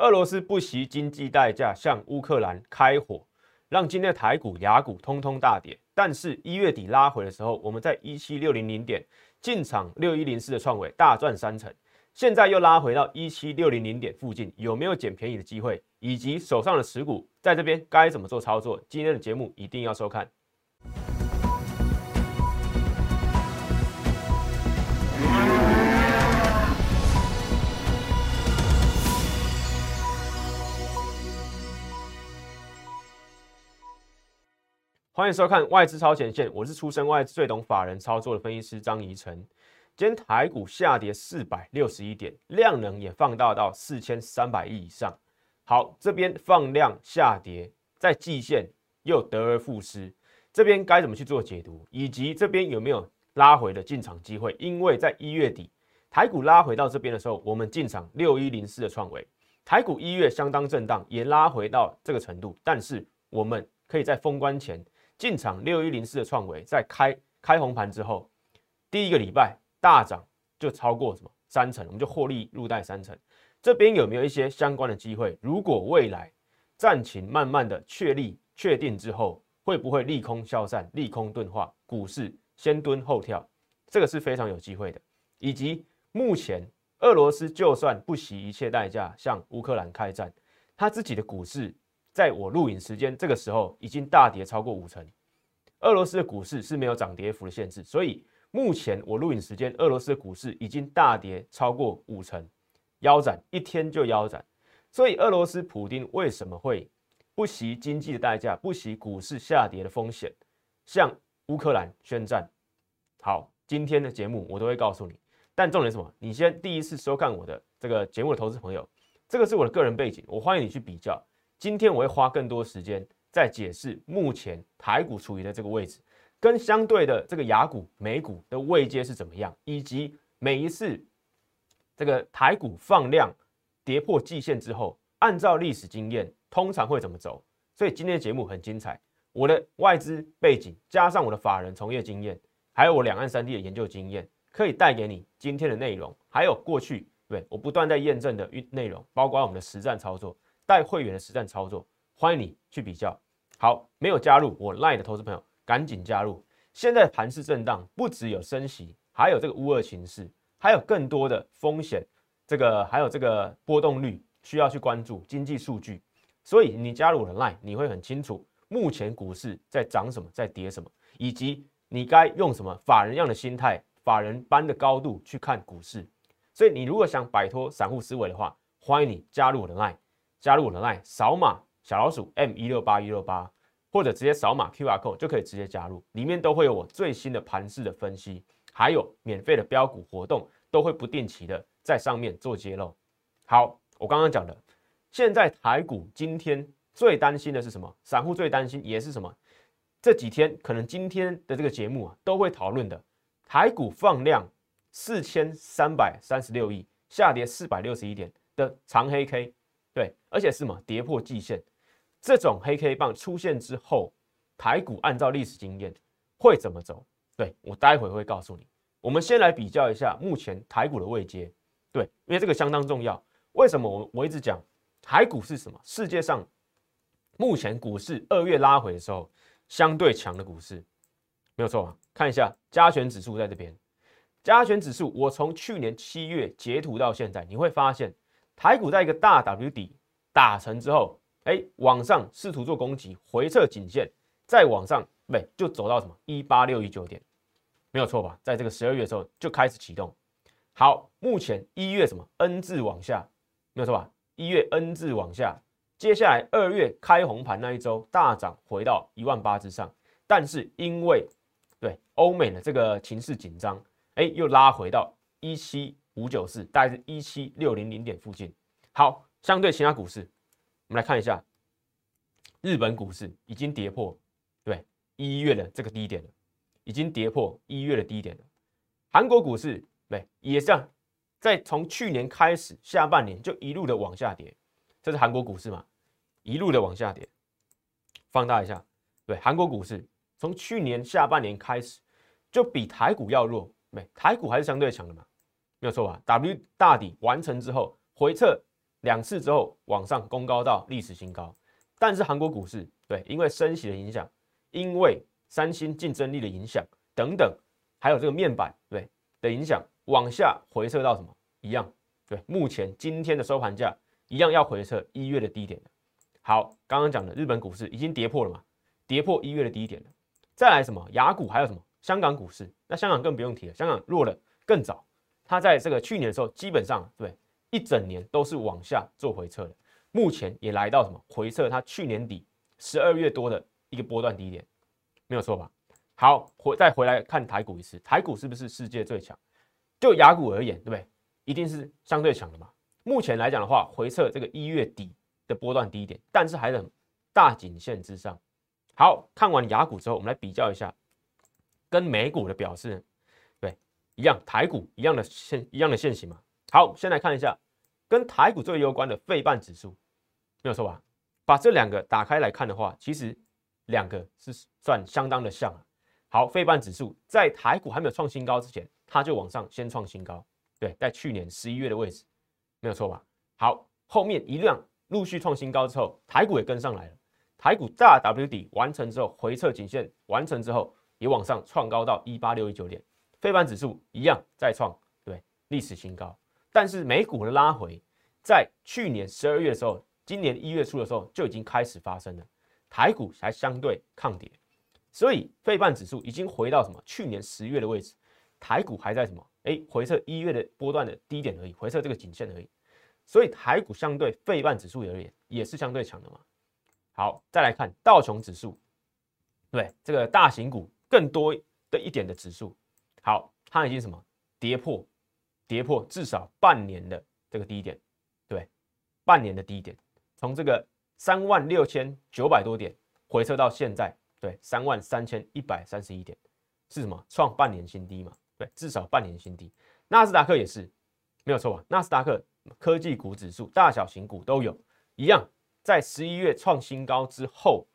俄罗斯不惜经济代价向乌克兰开火，让今天的台股、雅股通通大跌。但是，一月底拉回的时候，我们在一七六零零点进场六一零四的创伟大赚三成。现在又拉回到一七六零零点附近，有没有捡便宜的机会？以及手上的持股在这边该怎么做操作？今天的节目一定要收看。欢迎收看外资超前线，我是出身外资最懂法人操作的分析师张怡晨。今天台股下跌四百六十一点，量能也放大到四千三百亿以上。好，这边放量下跌，在季线又得而复失，这边该怎么去做解读？以及这边有没有拉回的进场机会？因为在一月底台股拉回到这边的时候，我们进场六一零四的创维，台股一月相当震荡，也拉回到这个程度，但是我们可以在封关前进场六一零四的创维，在开开红盘之后，第一个礼拜。大涨就超过什么三成，我们就获利入袋三成。这边有没有一些相关的机会？如果未来战情慢慢的确立确定之后，会不会利空消散、利空钝化，股市先蹲后跳？这个是非常有机会的。以及目前俄罗斯就算不惜一切代价向乌克兰开战，他自己的股市在我录影时间这个时候已经大跌超过五成。俄罗斯的股市是没有涨跌幅的限制，所以。目前我录影时间，俄罗斯的股市已经大跌超过五成，腰斩一天就腰斩。所以俄罗斯普京为什么会不惜经济的代价，不惜股市下跌的风险，向乌克兰宣战？好，今天的节目我都会告诉你。但重点是什么？你先第一次收看我的这个节目的投资朋友，这个是我的个人背景，我欢迎你去比较。今天我会花更多时间在解释目前台股处于的这个位置。跟相对的这个雅股、美股的位阶是怎么样，以及每一次这个台股放量跌破季线之后，按照历史经验通常会怎么走？所以今天的节目很精彩。我的外资背景加上我的法人从业经验，还有我两岸三地的研究经验，可以带给你今天的内容，还有过去对我不断在验证的内容，包括我们的实战操作，带会员的实战操作，欢迎你去比较。好，没有加入我 Line 的投资朋友。赶紧加入！现在盘市震荡，不只有升息，还有这个乌二形势，还有更多的风险，这个还有这个波动率需要去关注经济数据。所以你加入我的 Line，你会很清楚目前股市在涨什么，在跌什么，以及你该用什么法人样的心态、法人般的高度去看股市。所以你如果想摆脱散户思维的话，欢迎你加入我的 Line，加入我的 Line，扫码小老鼠 M 一六八一六八。或者直接扫码 Q R code 就可以直接加入，里面都会有我最新的盘势的分析，还有免费的标股活动，都会不定期的在上面做揭露。好，我刚刚讲的，现在台股今天最担心的是什么？散户最担心也是什么？这几天可能今天的这个节目啊都会讨论的，台股放量四千三百三十六亿，下跌四百六十一点的长黑 K，对，而且是什么？跌破季线。这种黑 K 棒出现之后，台股按照历史经验会怎么走？对我待会会告诉你。我们先来比较一下目前台股的位阶，对，因为这个相当重要。为什么我我一直讲台股是什么？世界上目前股市二月拉回的时候相对强的股市，没有错啊。看一下加权指数在这边，加权指数我从去年七月截图到现在，你会发现台股在一个大 W 底打成之后。哎，往上试图做攻击，回撤颈线，再往上，对，就走到什么一八六一九点，没有错吧？在这个十二月的时候就开始启动。好，目前一月什么 N 字往下，没有错吧？一月 N 字往下，接下来二月开红盘那一周大涨回到一万八之上，但是因为对欧美的这个情势紧张，哎，又拉回到一七五九四，大概是一七六零零点附近。好，相对其他股市。我们来看一下，日本股市已经跌破对一月的这个低点了，已经跌破一月的低点了。韩国股市对也是，在从去年开始下半年就一路的往下跌，这是韩国股市嘛，一路的往下跌。放大一下，对韩国股市从去年下半年开始就比台股要弱，没台股还是相对强的嘛，没有错吧？W 大底完成之后回撤。两次之后往上攻高到历史新高，但是韩国股市对，因为升息的影响，因为三星竞争力的影响等等，还有这个面板对的影响，往下回撤到什么一样？对，目前今天的收盘价一样要回撤一月的低点好，刚刚讲的日本股市已经跌破了嘛？跌破一月的低点了。再来什么？雅股还有什么？香港股市，那香港更不用提了，香港弱了更早。它在这个去年的时候，基本上对一整年都是往下做回撤的。目前也来到什么回撤？它去年底十二月多的一个波段低点，没有错吧？好，回再回来看台股一次，台股是不是世界最强？就雅股而言，对不对？一定是相对强的嘛。目前来讲的话，回撤这个一月底的波段低点，但是还在大颈线之上。好看完雅股之后，我们来比较一下跟美股的表示，一样，台股一样的现一样的现形嘛。好，先来看一下跟台股最有关的费半指数，没有错吧？把这两个打开来看的话，其实两个是算相当的像啊。好，费半指数在台股还没有创新高之前，它就往上先创新高，对，在去年十一月的位置，没有错吧？好，后面一辆陆续创新高之后，台股也跟上来了。台股大 W 底完成之后，回撤颈线完成之后，也往上创高到一八六一九点，非盘指数一样再创对历史新高。但是美股的拉回，在去年十二月的时候，今年一月初的时候就已经开始发生了，台股才相对抗跌，所以费半指数已经回到什么去年十月的位置，台股还在什么哎回撤一月的波段的低点而已，回撤这个颈线而已，所以台股相对费半指数而言也是相对强的嘛。好，再来看道琼指数，对这个大型股更多的一点的指数，好，它已经什么跌破，跌破至少半年的这个低点，对，半年的低点，从这个三万六千九百多点回撤到现在，对，三万三千一百三十一点，是什么创半年新低嘛？对，至少半年新低。纳斯达克也是没有错吧？纳斯达克科技股指数，大小型股都有一样。在十一月创新高之后，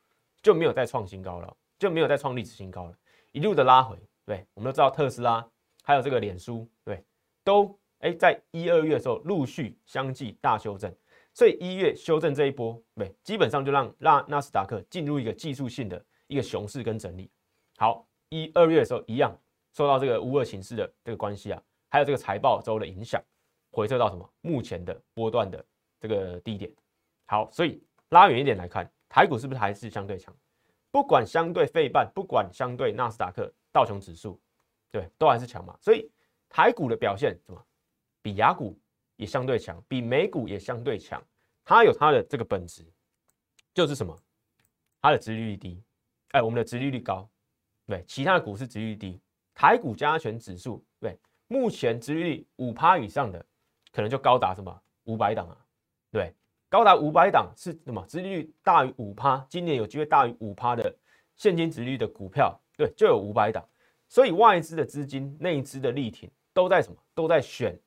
就没有再创新高了，就没有再创历史新高了，一路的拉回。对，我们都知道特斯拉还有这个脸书，对，都哎在一二月的时候陆续相继大修正，所以一月修正这一波，对，基本上就让让纳斯达克进入一个技术性的一个熊市跟整理。好，一二月的时候一样受到这个无二形势的这个关系啊，还有这个财报周的影响，回撤到什么目前的波段的这个低点。好，所以拉远一点来看，台股是不是还是相对强？不管相对费半，不管相对纳斯达克、道琼指数，对，都还是强嘛。所以台股的表现什么？比雅股也相对强，比美股也相对强。它有它的这个本质，就是什么？它的殖利率低，哎，我们的殖利率高，对，其他的股市殖利率低。台股加权指数，对，目前殖利率五趴以上的，可能就高达什么五百档啊，对。高达五百档是什么？殖利率大于五趴，今年有机会大于五趴的现金殖利率的股票，对，就有五百档。所以外资的资金、内资的力挺都在什么？都在选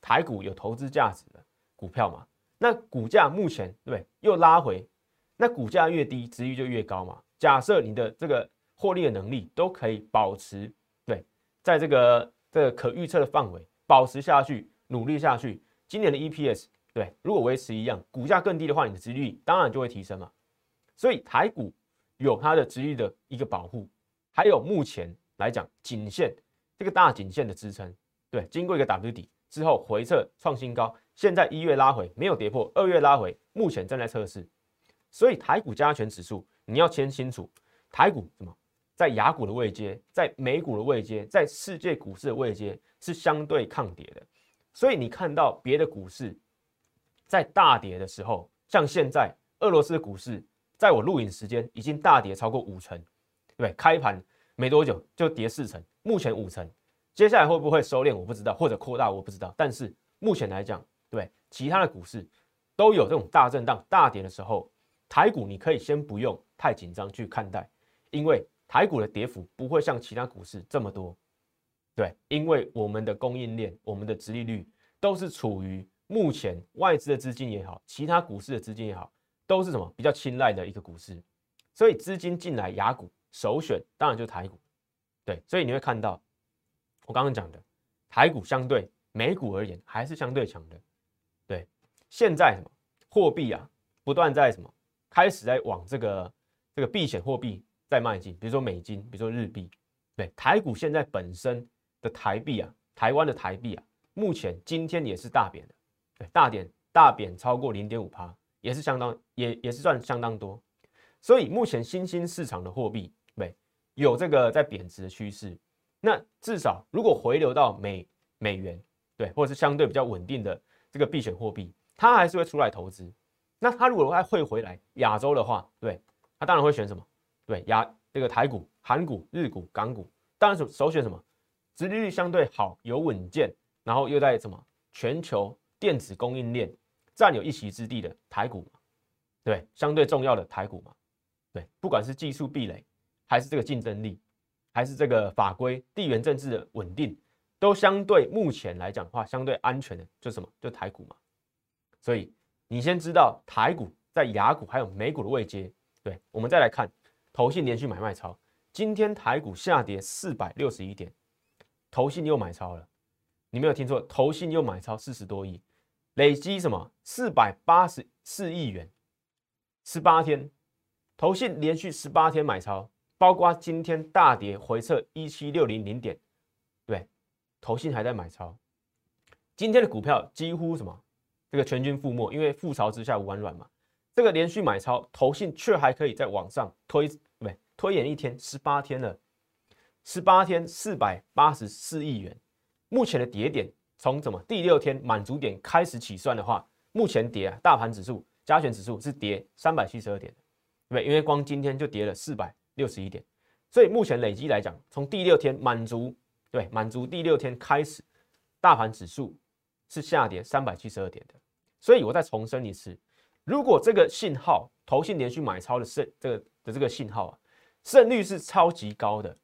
台股有投资价值的股票嘛？那股价目前对又拉回，那股价越低，殖利率就越高嘛？假设你的这个获利的能力都可以保持对，在这个这个可预测的范围保持下去，努力下去，今年的 EPS。对，如果维持一样，股价更低的话，你的殖利率当然就会提升嘛。所以台股有它的殖利率的一个保护，还有目前来讲颈线这个大颈线的支撑。对，经过一个 W 底之后回撤创新高，现在一月拉回没有跌破，二月拉回，目前正在测试。所以台股加权指数你要先清楚，台股什么在雅股的位阶，在美股的位阶，在世界股市的位阶是相对抗跌的。所以你看到别的股市。在大跌的时候，像现在俄罗斯的股市，在我录影时间已经大跌超过五成，对开盘没多久就跌四成，目前五成，接下来会不会收敛我不知道，或者扩大我不知道。但是目前来讲，对其他的股市都有这种大震荡、大跌的时候，台股你可以先不用太紧张去看待，因为台股的跌幅不会像其他股市这么多，对，因为我们的供应链、我们的殖利率都是处于。目前外资的资金也好，其他股市的资金也好，都是什么？比较青睐的一个股市，所以资金进来雅股首选当然就是台股，对，所以你会看到我刚刚讲的台股相对美股而言还是相对强的，对，现在什么货币啊，不断在什么开始在往这个这个避险货币在迈进，比如说美金，比如说日币，对，台股现在本身的台币啊，台湾的台币啊，目前今天也是大贬的，对，大点大贬超过零点五趴，也是相当也也是算相当多，所以目前新兴市场的货币有这个在贬值的趋势，那至少如果回流到美美元，对，或者是相对比较稳定的这个避险货币。它还是会出来投资，那他如果还会回来亚洲的话，对，他当然会选什么？对，亚这个台股、韩股、日股、港股，当然首首选什么？殖利率相对好、有稳健，然后又在什么全球电子供应链占有一席之地的台股嘛？对，相对重要的台股嘛？对，不管是技术壁垒，还是这个竞争力，还是这个法规、地缘政治的稳定，都相对目前来讲的话，相对安全的，就什么？就台股嘛？所以你先知道台股在雅股还有美股的位阶，对我们再来看投信连续买卖超，今天台股下跌四百六十一点，投信又买超了，你没有听错，投信又买超四十多亿，累积什么四百八十四亿元，十八天，投信连续十八天买超，包括今天大跌回撤一七六零零点，对，投信还在买超，今天的股票几乎什么？这个全军覆没，因为覆巢之下无完卵嘛。这个连续买超，投信却还可以在网上推，不对推延一天，十八天了，十八天四百八十四亿元。目前的跌点从怎么第六天满足点开始起算的话，目前跌啊，大盘指数加权指数是跌三百七十二点对，因为光今天就跌了四百六十一点，所以目前累积来讲，从第六天满足对满足第六天开始，大盘指数。是下跌三百七十二点的，所以我再重申一次，如果这个信号投信连续买超的胜这个的这个信号啊，胜率是超级高的，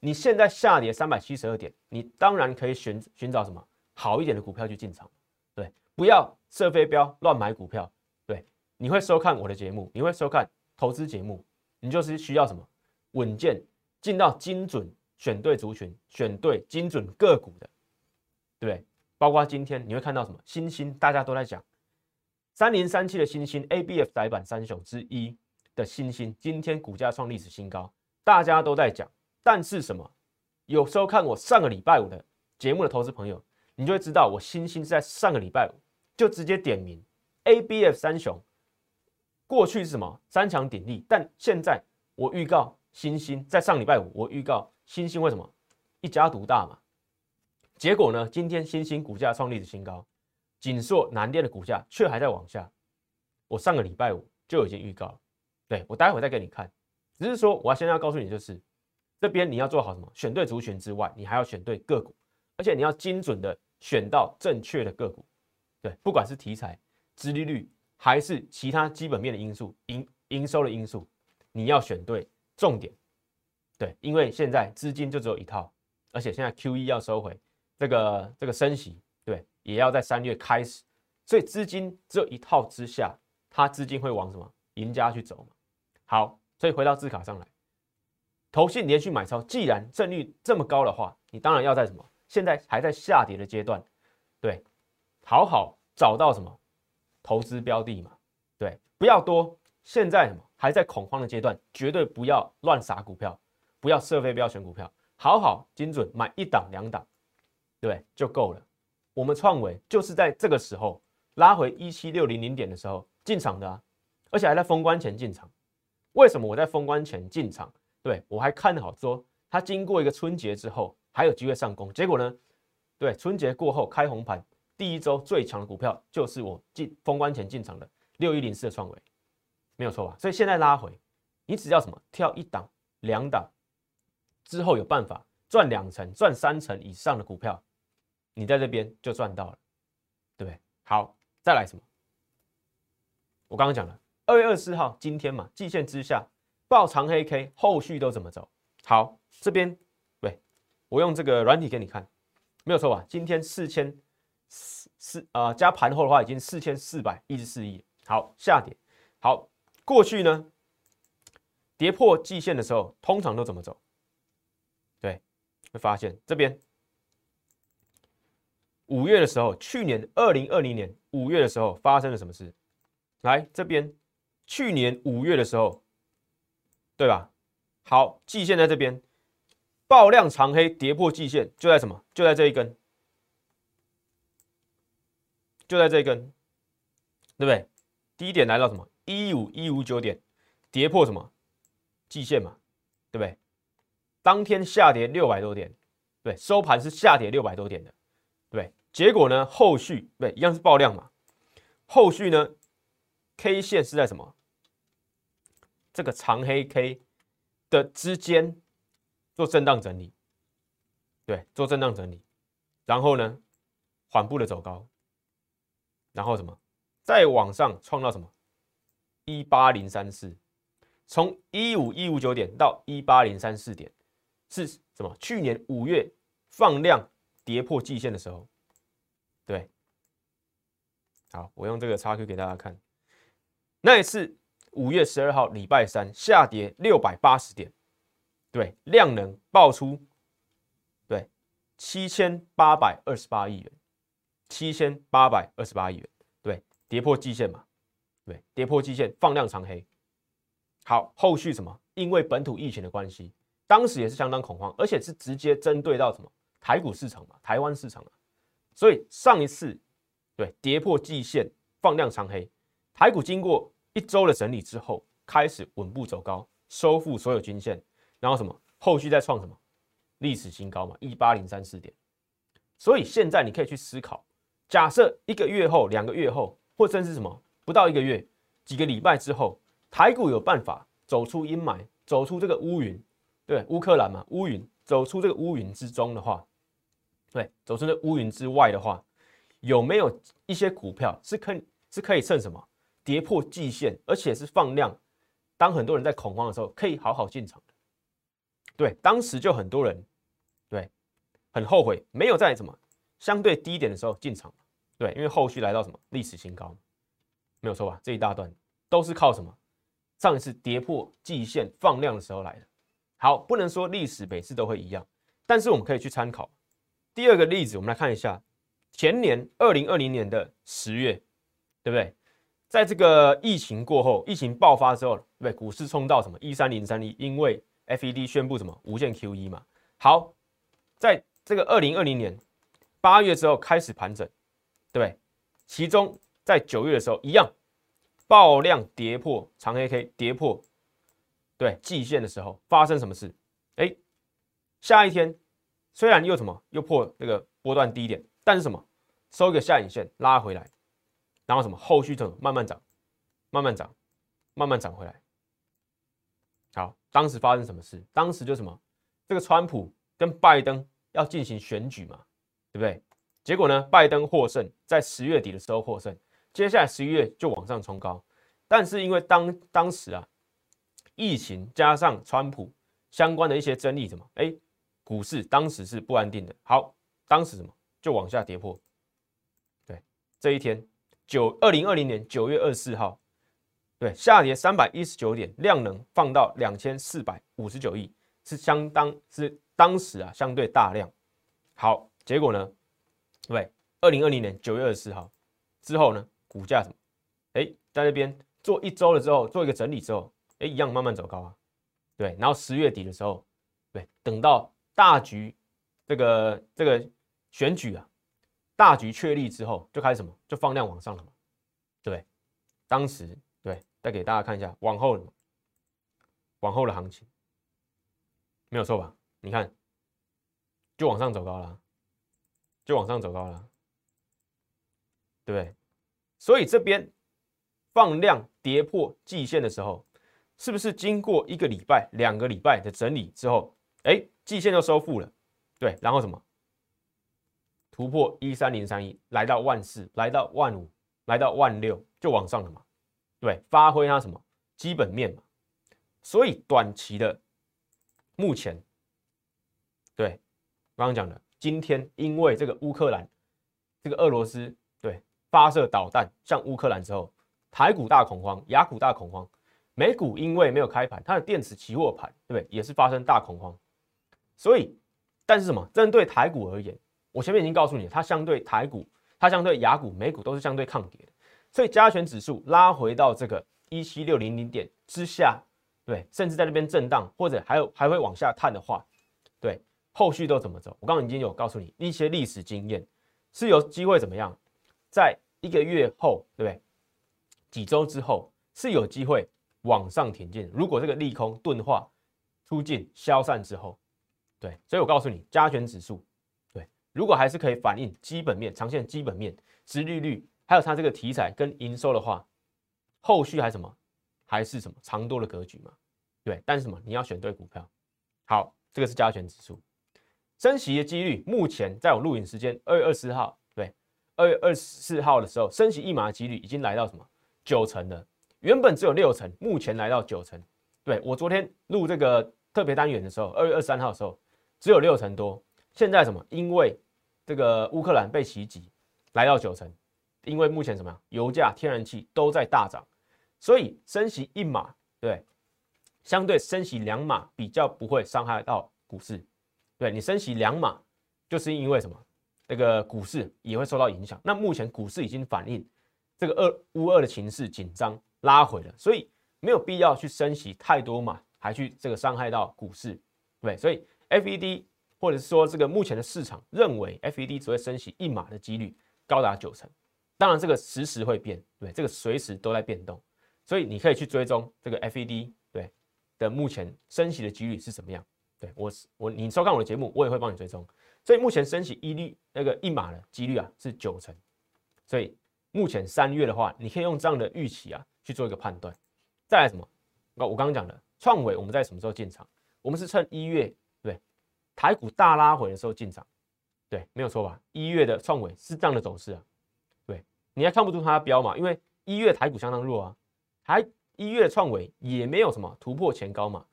你现在下跌三百七十二点，你当然可以寻寻找什么好一点的股票去进场，对，不要设飞镖乱买股票，对，你会收看我的节目，你会收看投资节目，你就是需要什么稳健进到精准选对族群，选对精准个股的，对。包括今天你会看到什么？新兴大家都在讲，三零三七的新兴 A B F 窄板三雄之一的新兴，今天股价创历史新高，大家都在讲。但是什么？有时候看我上个礼拜五的节目的投资朋友，你就会知道我新兴是在上个礼拜五就直接点名 A B F 三雄。过去是什么三强鼎立？但现在我预告新星在上礼拜五我预告新星为什么一家独大嘛？结果呢？今天新星股价创历史新高，锦硕、南电的股价却还在往下。我上个礼拜五就已经预告了，对我待会再给你看。只是说，我要现在要告诉你，就是这边你要做好什么？选对族群之外，你还要选对个股，而且你要精准的选到正确的个股。对，不管是题材、殖利率，还是其他基本面的因素、营营收的因素，你要选对重点。对，因为现在资金就只有一套，而且现在 Q E 要收回。这个这个升息，对，也要在三月开始，所以资金只有一套之下，它资金会往什么赢家去走嘛？好，所以回到字卡上来，投信连续买超，既然胜率这么高的话，你当然要在什么？现在还在下跌的阶段，对，好好找到什么投资标的嘛？对，不要多，现在还在恐慌的阶段，绝对不要乱撒股票，不要设飞镖选股票，好好精准买一档两档。对，就够了。我们创维就是在这个时候拉回一七六零零点的时候进场的啊，而且还在封关前进场。为什么我在封关前进场？对我还看好说，它经过一个春节之后还有机会上攻。结果呢？对，春节过后开红盘，第一周最强的股票就是我进封关前进场的六一零四的创维，没有错吧？所以现在拉回，你只要什么跳一档、两档之后有办法赚两成、赚三成以上的股票。你在这边就赚到了，对不对？好，再来什么？我刚刚讲了，二月二十四号今天嘛，季线之下爆长黑 K，后续都怎么走？好，这边对，我用这个软体给你看，没有错吧？今天四千四四啊，加盘后的话已经四千四百一十四亿。好，下跌。好，过去呢，跌破季线的时候，通常都怎么走？对，会发现这边。五月的时候，去年二零二零年五月的时候发生了什么事？来这边，去年五月的时候，对吧？好，季线在这边，爆量长黑跌破季线，就在什么？就在这一根，就在这一根，对不对？低点来到什么？一五一五九点，跌破什么？季线嘛，对不对？当天下跌六百多点，对，收盘是下跌六百多点的。对，结果呢？后续对一样是爆量嘛？后续呢？K 线是在什么？这个长黑 K 的之间做震荡整理，对，做震荡整理，然后呢，缓步的走高，然后什么？再往上创造什么？一八零三四，从一五一五九点到一八零三四点，是什么？去年五月放量。跌破季线的时候，对，好，我用这个叉 Q 给大家看，那一次五月十二号礼拜三下跌六百八十点，对，量能爆出，对，七千八百二十八亿元，七千八百二十八亿元，对，跌破季线嘛，对，跌破季线放量长黑，好，后续什么？因为本土疫情的关系，当时也是相当恐慌，而且是直接针对到什么？台股市场嘛，台湾市场啊，所以上一次对跌破季线放量长黑，台股经过一周的整理之后，开始稳步走高，收复所有均线，然后什么后续再创什么历史新高嘛，一八零三四点。所以现在你可以去思考，假设一个月后、两个月后，或甚至什么不到一个月、几个礼拜之后，台股有办法走出阴霾，走出这个乌云，对乌克兰嘛乌云，走出这个乌云之中的话。对，走出这乌云之外的话，有没有一些股票是可是可以趁什么跌破季线，而且是放量？当很多人在恐慌的时候，可以好好进场。对，当时就很多人对很后悔没有在什么相对低点的时候进场。对，因为后续来到什么历史新高，没有错吧？这一大段都是靠什么？上一次跌破季线放量的时候来的。好，不能说历史每次都会一样，但是我们可以去参考。第二个例子，我们来看一下前年二零二零年的十月，对不对？在这个疫情过后，疫情爆发之后，对不对？股市冲到什么一三零三一，因为 FED 宣布什么无限 QE 嘛。好，在这个二零二零年八月之后开始盘整，对对？其中在九月的时候一样爆量跌破长黑 K，跌破对季线的时候发生什么事？哎，下一天。虽然又什么又破那个波段低点，但是什么收一个下影线拉回来，然后什么后续怎么慢慢涨，慢慢涨，慢慢涨回来。好，当时发生什么事？当时就什么这个川普跟拜登要进行选举嘛，对不对？结果呢，拜登获胜，在十月底的时候获胜，接下来十一月就往上冲高，但是因为当当时啊，疫情加上川普相关的一些争议，什么哎。股市当时是不安定的，好，当时什么就往下跌破，对，这一天九二零二零年九月二十四号，对，下跌三百一十九点，量能放到两千四百五十九亿，是相当是当时啊相对大量，好，结果呢，对，二零二零年九月二十四号之后呢，股价什么，哎，在那边做一周了之后，做一个整理之后，哎，一样慢慢走高啊，对，然后十月底的时候，对，等到。大局，这个这个选举啊，大局确立之后，就开始什么，就放量往上了嘛，对？当时对，再给大家看一下往后，往后的行情，没有错吧？你看，就往上走高了，就往上走高了，对不对？所以这边放量跌破季线的时候，是不是经过一个礼拜、两个礼拜的整理之后，哎？季线就收复了，对，然后什么？突破一三零三一，来到万四，来到万五，来到万六，就往上了嘛，对，发挥它什么？基本面嘛，所以短期的目前，对，刚刚讲的，今天因为这个乌克兰，这个俄罗斯发射导弹向乌克兰之后，台股大恐慌，雅股大恐慌，美股因为没有开盘，它的电子期货盘，对不对？也是发生大恐慌。所以，但是什么？针对台股而言，我前面已经告诉你，它相对台股，它相对雅股、美股都是相对抗跌，所以加权指数拉回到这个一七六零零点之下，对，甚至在那边震荡，或者还有还会往下探的话，对，后续都怎么走？我刚刚已经有告诉你一些历史经验，是有机会怎么样，在一个月后，对不对？几周之后是有机会往上挺进。如果这个利空钝化、出尽消散之后，对，所以我告诉你，加权指数，对，如果还是可以反映基本面、长线基本面、殖利率，还有它这个题材跟营收的话，后续还什么？还是什么长多的格局嘛？对，但是什么？你要选对股票。好，这个是加权指数升息的几率，目前在我录影时间二月二十号，二月二十四号的时候，升息一码的几率已经来到什么？九成的，原本只有六成，目前来到九成。对我昨天录这个特别单元的时候，二月二十三号的时候，只有六成多。现在什么？因为这个乌克兰被袭击，来到九成。因为目前什么？油价、天然气都在大涨，所以升息一码，对，相对升息两码比较不会伤害到股市。对你升息两码，就是因为什么？这个股市也会受到影响。那目前股市已经反映。这个二乌二的情势紧张拉回了，所以没有必要去升息太多嘛，还去这个伤害到股市，对所以 FED 或者是说这个目前的市场认为 FED 只会升息一码的几率高达九成，当然这个时时会变，对，这个随时都在变动，所以你可以去追踪这个 FED 对的目前升息的几率是怎么样，对我我你收看我的节目，我也会帮你追踪，所以目前升息一率那个一码的几率啊是九成，所以。目前三月的话，你可以用这样的预期啊去做一个判断。再来什么？我刚刚讲的创伟，我们在什么时候进场？我们是趁一月对台股大拉回的时候进场，对，没有错吧？一月的创伟是这样的走势啊，对，你还看不出它的标嘛？因为一月台股相当弱啊，还一月创伟也没有什么突破前高嘛，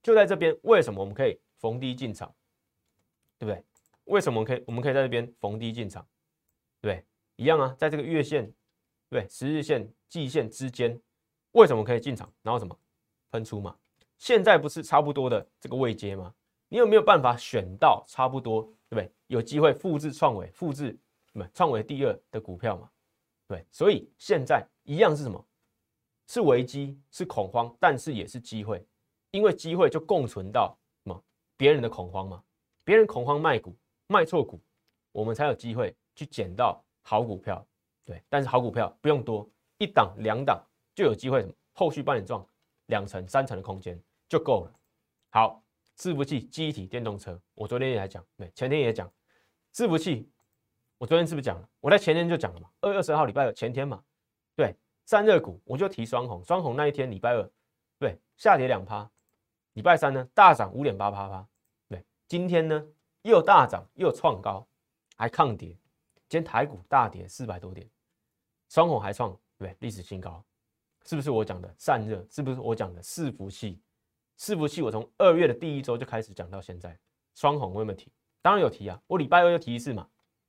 就在这边，为什么我们可以逢低进场？对不对？为什么可以我们可以在这边逢低进场？对。一样啊，在这个月线、对十日线、季线之间，为什么可以进场？然后什么喷出嘛？现在不是差不多的这个位阶吗？你有没有办法选到差不多，对不对？有机会复制创维、复制什么创维第二的股票嘛？对，所以现在一样是什么？是危机，是恐慌，但是也是机会，因为机会就共存到什么？别人的恐慌嘛？别人恐慌卖股，卖错股，我们才有机会去捡到。好股票，对，但是好股票不用多，一档两档就有机会，什么后续帮你赚两成三成的空间就够了。好，伺服器、机体、电动车，我昨天也讲，对，前天也讲伺服器，我昨天是不是讲了？我在前天就讲了嘛，二月二十号礼拜二前天嘛，对，散热股我就提双红，双红那一天礼拜二，对，下跌两趴，礼拜三呢大涨五点八趴趴，对，今天呢又大涨又创高，还抗跌。今天台股大跌四百多点，双红还创对历史新高，是不是我讲的散热？是不是我讲的伺服器？伺服器我从二月的第一周就开始讲到现在，双红我有没有提？当然有提啊，我礼拜二就提一次嘛。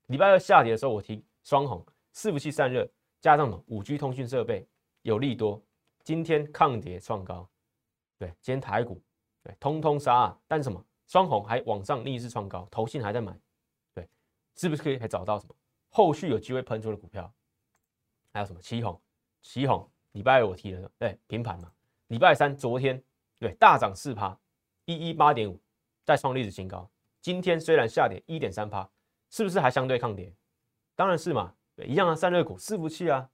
礼拜二下跌的时候我提双红，伺服器散热加上五 G 通讯设备有利多，今天抗跌创高，对，今天台股对通通杀，啊但是什么？双红还往上逆势创高，投信还在买，对，是不是可以还找到什么？后续有机会喷出的股票，还有什么？旗红，旗红，礼拜二我提了，对，平盘嘛。礼拜三昨天对大涨四趴，一一八点五，再创历史新高。今天虽然下跌一点三趴，是不是还相对抗跌？当然是嘛，对，一样啊，散热股、伺服器啊，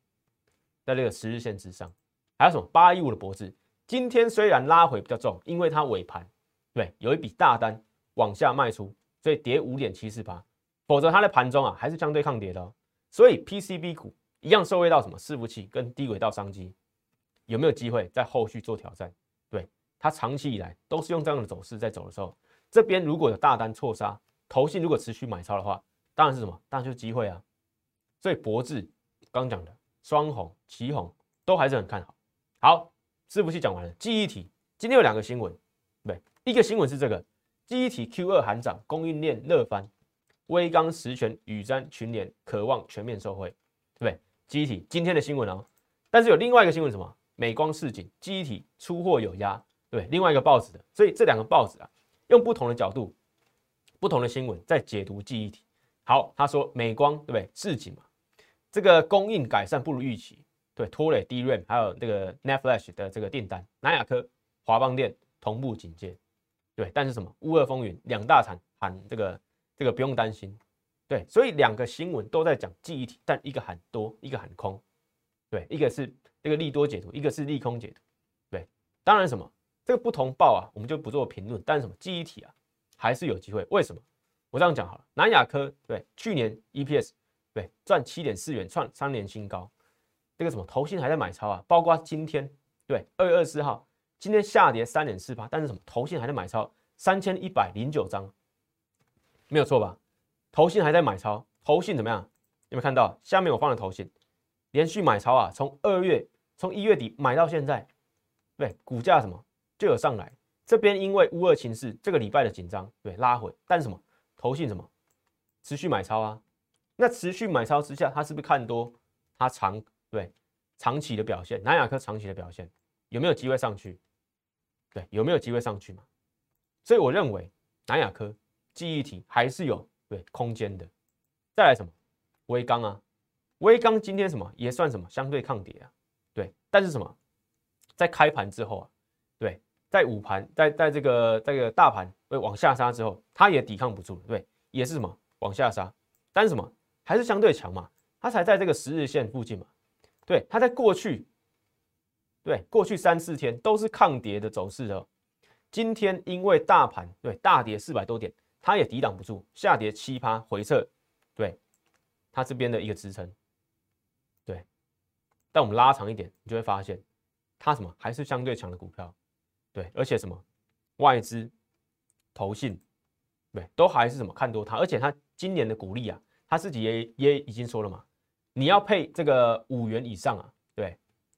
在这个十日线之上。还有什么？八一五的脖子，今天虽然拉回比较重，因为它尾盘对有一笔大单往下卖出，所以跌五点七四八。否则它的盘中啊还是相对抗跌的，哦所以 PCB 股一样受惠到什么伺服器跟低轨道商机，有没有机会在后续做挑战？对它长期以来都是用这样的走势在走的时候，这边如果有大单错杀，投信如果持续买超的话，当然是什么？当然就是机会啊！所以博智刚讲的双红、旗红都还是很看好。好，伺服器讲完了，记忆体今天有两个新闻，一个新闻是这个记忆体 Q 二含涨，供应链热翻。威刚实权宇瞻群联渴望全面受惠，对不对？记忆体今天的新闻哦，但是有另外一个新闻什么？美光市井记忆体出货有压，对，另外一个报纸的，所以这两个报纸啊，用不同的角度、不同的新闻在解读记忆体。好，他说美光对不对？市井嘛，这个供应改善不如预期，对，拖累 DRAM 还有这个 NAND Flash 的这个订单。南亚科、华邦电同步警戒，对，但是什么？乌二风云两大厂喊这个这个不用担心，对，所以两个新闻都在讲记忆体，但一个喊多，一个喊空，对，一个是这个利多解读，一个是利空解读，对，当然什么？这个不同报啊，我们就不做评论，但是什么？记忆体啊，还是有机会，为什么？我这样讲好了，南亚科对去年 EPS 对赚七点四元，创三年新高。这个什么投信还在买超啊？包括今天对二月二十四号，今天下跌三点四八，但是什么投信还在买超三千一百零九张，没有错吧？投信还在买超，投信怎么样？有没有看到下面我放的投信连续买超啊？从二月从一月底买到现在，对股价什么就有上来。这边因为乌二情势这个礼拜的紧张，对拉回，但是什么？投信什么持续买超啊？那持续买超之下，它是不是看多？它长对长期的表现，南亚科长期的表现有没有机会上去？对，有没有机会上去嘛？所以我认为南亚科记忆体还是有对空间的。再来什么？微钢啊，微钢今天什么也算什么相对抗跌啊？对，但是什么在开盘之后啊？对，在午盘，在在这个这个大盘。会往下杀之后，它也抵抗不住，对，也是什么往下杀，但是什么还是相对强嘛，它才在这个十日线附近嘛，对，它在过去，对，过去三四天都是抗跌的走势的，今天因为大盘对大跌四百多点，它也抵挡不住，下跌七趴回撤，对，它这边的一个支撑，对，但我们拉长一点，你就会发现它什么还是相对强的股票，对，而且什么外资。投信，对，都还是什么看多它，而且它今年的股利啊，它自己也也已经说了嘛，你要配这个五元以上啊，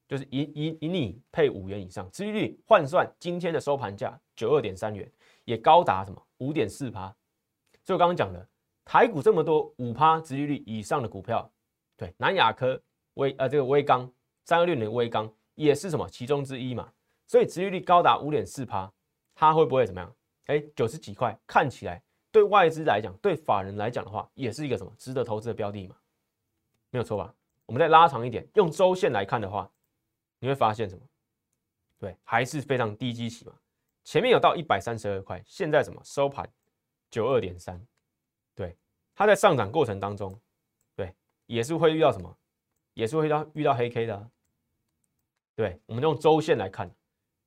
就是以以以你配五元以上，殖利率换算今天的收盘价九二点三元，也高达什么五点四趴，所以我刚刚讲的台股这么多五趴殖利率以上的股票，对，南亚科微呃这个微钢三二六年微钢也是什么其中之一嘛，所以殖利率高达五点四趴，它会不会怎么样？哎，九十几块看起来对外资来讲，对法人来讲的话，也是一个什么值得投资的标的嘛？没有错吧？我们再拉长一点，用周线来看的话，你会发现什么？对，还是非常低基期嘛。前面有到一百三十二块，现在什么收盘九二点三，对，它在上涨过程当中，对，也是会遇到什么？也是会遇到遇到黑 K 的。对，我们用周线来看，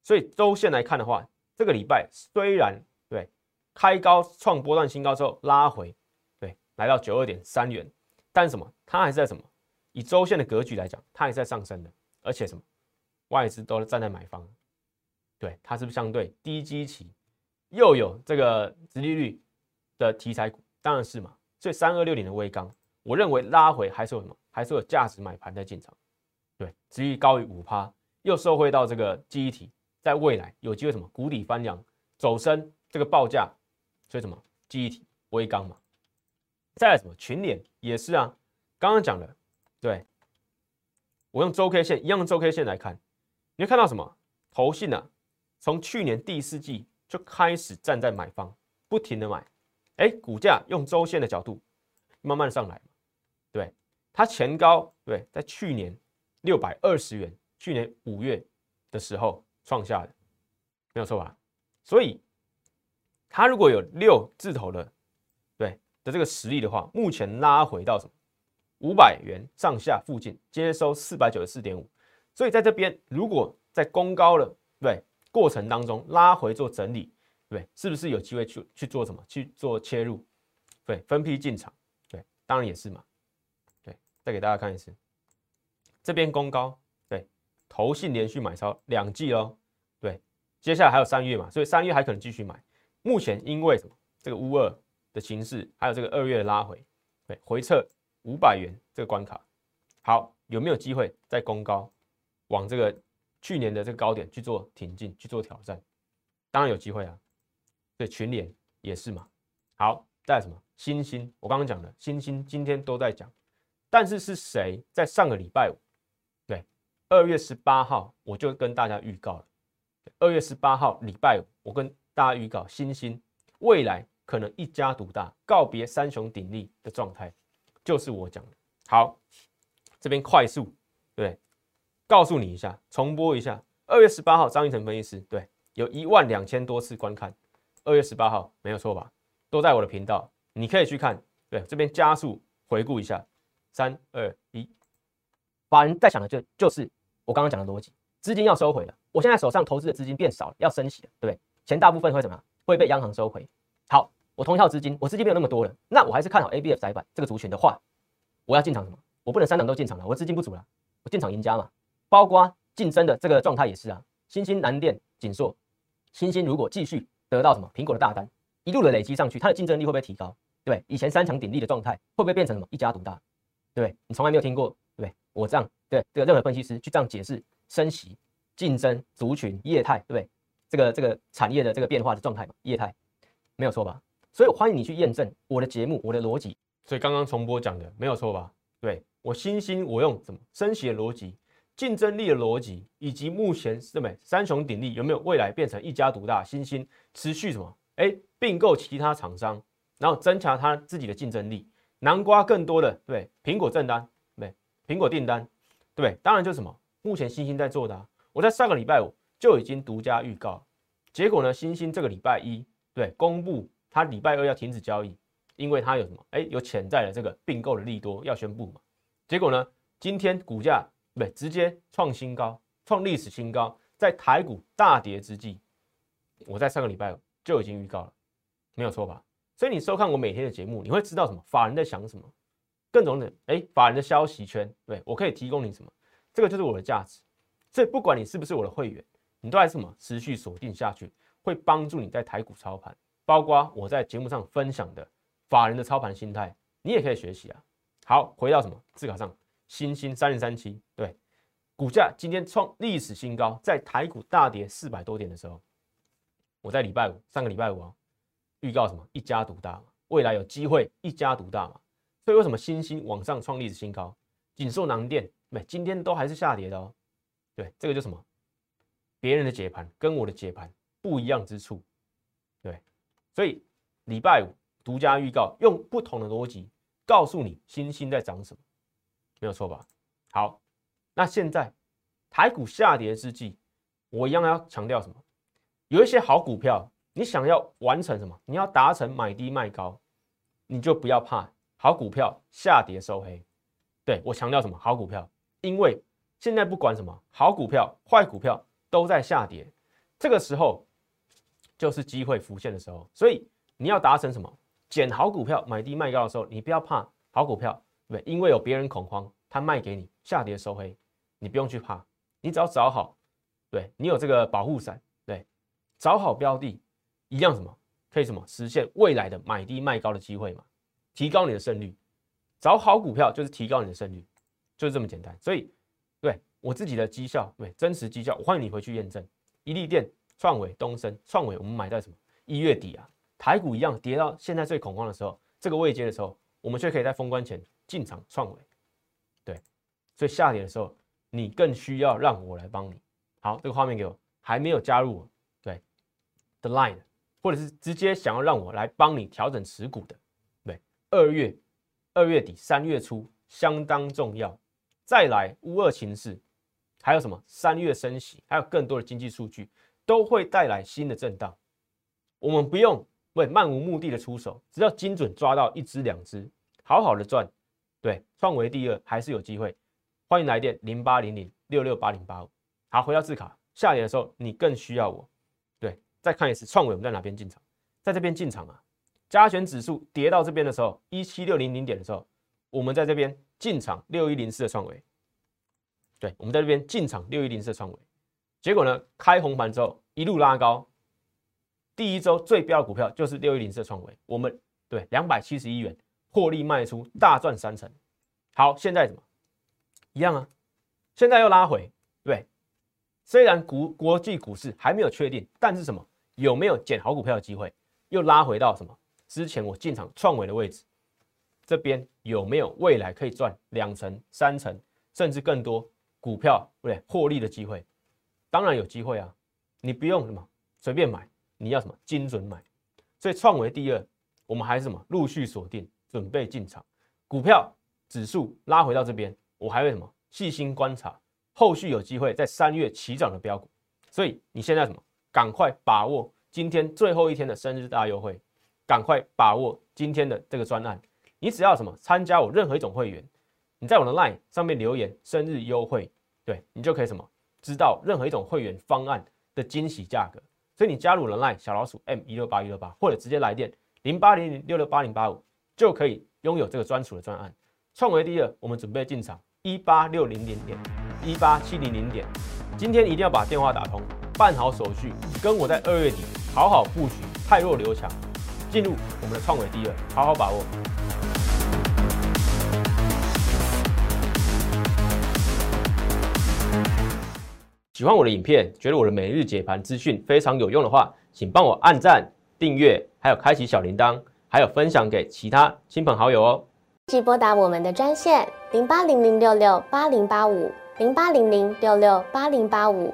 所以周线来看的话。这个礼拜虽然对开高创波段新高之后拉回，对来到九二点三元，但什么？它还是在什么？以周线的格局来讲，它还是在上升的，而且什么？外资都是站在买方，对它是不是相对低基期，又有这个直利率的题材股？当然是嘛。所以三二六零的微钢，我认为拉回还是有什么？还是有价值买盘在进场，对，直率高于五趴，又受惠到这个记忆体。在未来有机会什么谷底翻扬走升这个报价，所以什么记忆体微钢嘛，再来什么群联也是啊，刚刚讲了，对我用周 K 线一样的周 K 线来看，你会看到什么投信啊，从去年第四季就开始站在买方，不停的买，哎，股价用周线的角度慢慢上来对，它前高对在去年六百二十元，去年五月的时候。创下的没有错吧？所以它如果有六字头的对的这个实力的话，目前拉回到什么五百元上下附近，接收四百九十四点五。所以在这边如果在攻高了对过程当中拉回做整理，对，是不是有机会去去做什么去做切入？对，分批进场，对，当然也是嘛。对，再给大家看一次，这边攻高。对投信连续买超两季哦，对，接下来还有三月嘛，所以三月还可能继续买。目前因为什么？这个乌二的形势，还有这个二月的拉回，对，回撤五百元这个关卡，好，有没有机会再攻高，往这个去年的这个高点去做挺进，去做挑战？当然有机会啊。对，群联也是嘛。好，再什么？星星，我刚刚讲的星星今天都在讲，但是是谁在上个礼拜五？对二月十八号，我就跟大家预告了。二月十八号礼拜五，我跟大家预告，星星未来可能一家独大，告别三雄鼎立的状态，就是我讲的。好，这边快速对，告诉你一下，重播一下。二月十八号，张一成分析师对，有一万两千多次观看。二月十八号没有错吧？都在我的频道，你可以去看。对，这边加速回顾一下，三二一，法人在想的就就是我刚刚讲的逻辑，资金要收回了。我现在手上投资的资金变少了，要升息了，对不对？钱大部分会怎么样？会被央行收回。好，我同一套资金，我资金没有那么多了，那我还是看好 A B F 窄板这个族群的话，我要进场什么？我不能三档都进场了，我资金不足了，我进场赢家嘛。包括竞争的这个状态也是啊，新兴南电、锦硕，新兴如果继续得到什么苹果的大单，一路的累积上去，它的竞争力会不会提高？对，以前三强鼎立的状态会不会变成什么一家独大？对？你从来没有听过，对？我这样对这个任何分析师去这样解释升息、竞争、族群、业态，对不对？这个这个产业的这个变化的状态嘛，业态没有错吧？所以我欢迎你去验证我的节目，我的逻辑。所以刚刚重播讲的没有错吧？对我新兴，我用什么升息的逻辑、竞争力的逻辑，以及目前对不对？三雄鼎立有没有未来变成一家独大？新兴持续什么？哎，并购其他厂商。然后增强它自己的竞争力，南瓜更多的对苹果订单，对苹果订单，对当然就是什么，目前星星在做的，我在上个礼拜五就已经独家预告，结果呢，星星这个礼拜一对公布它礼拜二要停止交易，因为它有什么？哎，有潜在的这个并购的利多要宣布嘛。结果呢，今天股价对直接创新高，创历史新高，在台股大跌之际，我在上个礼拜就已经预告了，没有错吧？所以你收看我每天的节目，你会知道什么？法人在想什么？各种的哎，法人的消息圈，对我可以提供你什么？这个就是我的价值。所以不管你是不是我的会员，你都还是什么持续锁定下去，会帮助你在台股操盘。包括我在节目上分享的法人的操盘心态，你也可以学习啊。好，回到什么字卡上，新兴三零三七，对，股价今天创历史新高，在台股大跌四百多点的时候，我在礼拜五，上个礼拜五啊。预告什么？一家独大嘛，未来有机会一家独大嘛。所以为什么新兴往上创历史新高？锦硕囊电没，今天都还是下跌的哦。对，这个就什么？别人的解盘跟我的解盘不一样之处。对，所以礼拜五独家预告，用不同的逻辑告诉你新兴在涨什么，没有错吧？好，那现在台股下跌之际，我一样要强调什么？有一些好股票。你想要完成什么？你要达成买低卖高，你就不要怕好股票下跌收黑。对我强调什么？好股票，因为现在不管什么好股票、坏股票都在下跌，这个时候就是机会浮现的时候。所以你要达成什么？捡好股票买低卖高的时候，你不要怕好股票，对因为有别人恐慌，他卖给你下跌收黑，你不用去怕，你只要找好，对你有这个保护伞，对，找好标的。一样什么可以什么实现未来的买低卖高的机会嘛？提高你的胜率，找好股票就是提高你的胜率，就是这么简单。所以，对我自己的绩效，对真实绩效，我欢迎你回去验证。一利电、创伟、东升、创伟，我们买在什么一月底啊？台股一样跌到现在最恐慌的时候，这个位阶的时候，我们却可以在封关前进场创伟。对，所以下跌的时候，你更需要让我来帮你。好，这个画面给我，还没有加入我，对，The Line。或者是直接想要让我来帮你调整持股的，对，二月、二月底、三月初相当重要。再来乌二情势，还有什么三月升息，还有更多的经济数据都会带来新的震荡。我们不用为漫无目的的出手，只要精准抓到一只两只，好好的赚。对，创维第二还是有机会。欢迎来电零八零零六六八零八五。好，回到字卡，下年的时候你更需要我。对再看一次创维，我们在哪边进场？在这边进场啊！加权指数跌到这边的时候，一七六零零点的时候，我们在这边进场六一零四的创维。对，我们在这边进场六一零四的创维。结果呢，开红盘之后一路拉高，第一周最标的股票就是六一零四的创维。我们对两百七十一元获利卖出，大赚三成。好，现在怎么一样啊？现在又拉回，对，虽然股国际股市还没有确定，但是什么？有没有捡好股票的机会？又拉回到什么之前我进场创维的位置？这边有没有未来可以赚两成、三成，甚至更多股票对获利的机会？当然有机会啊！你不用什么随便买，你要什么精准买。所以创维第二我们还是什么陆续锁定，准备进场。股票指数拉回到这边，我还会什么细心观察，后续有机会在三月起涨的标股。所以你现在什么，赶快把握今天最后一天的生日大优惠，赶快把握今天的这个专案。你只要什么参加我任何一种会员，你在我的 LINE 上面留言生日优惠，对你就可以什么知道任何一种会员方案的惊喜价格。所以你加入了 LINE 小老鼠 M 一六八一六八，或者直接来电零八零零六六八零八五，就可以拥有这个专属的专案。创维第二，我们准备进场一八六零零点一八七零零点，今天一定要把电话打通，办好手续，跟我在二月底好好布局泰弱留强，进入我们的创维第二，好好把握。喜欢我的影片，觉得我的每日解盘资讯非常有用的话，请帮我按赞、订阅，还有开启小铃铛，还有分享给其他亲朋好友哦。即拨打我们的专线零八零零六六八零八五零八零零六六八零八五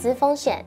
资风险。